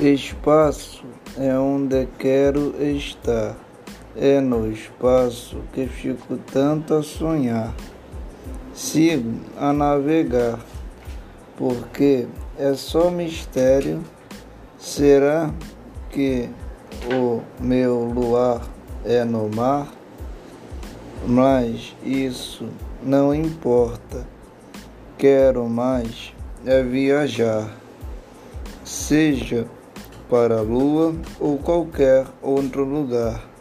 Espaço é onde quero estar. É no espaço que fico tanto a sonhar. Sigo a navegar, porque é só mistério. Será que o meu luar é no mar? Mas isso não importa. Quero mais é viajar, seja para a lua ou qualquer outro lugar.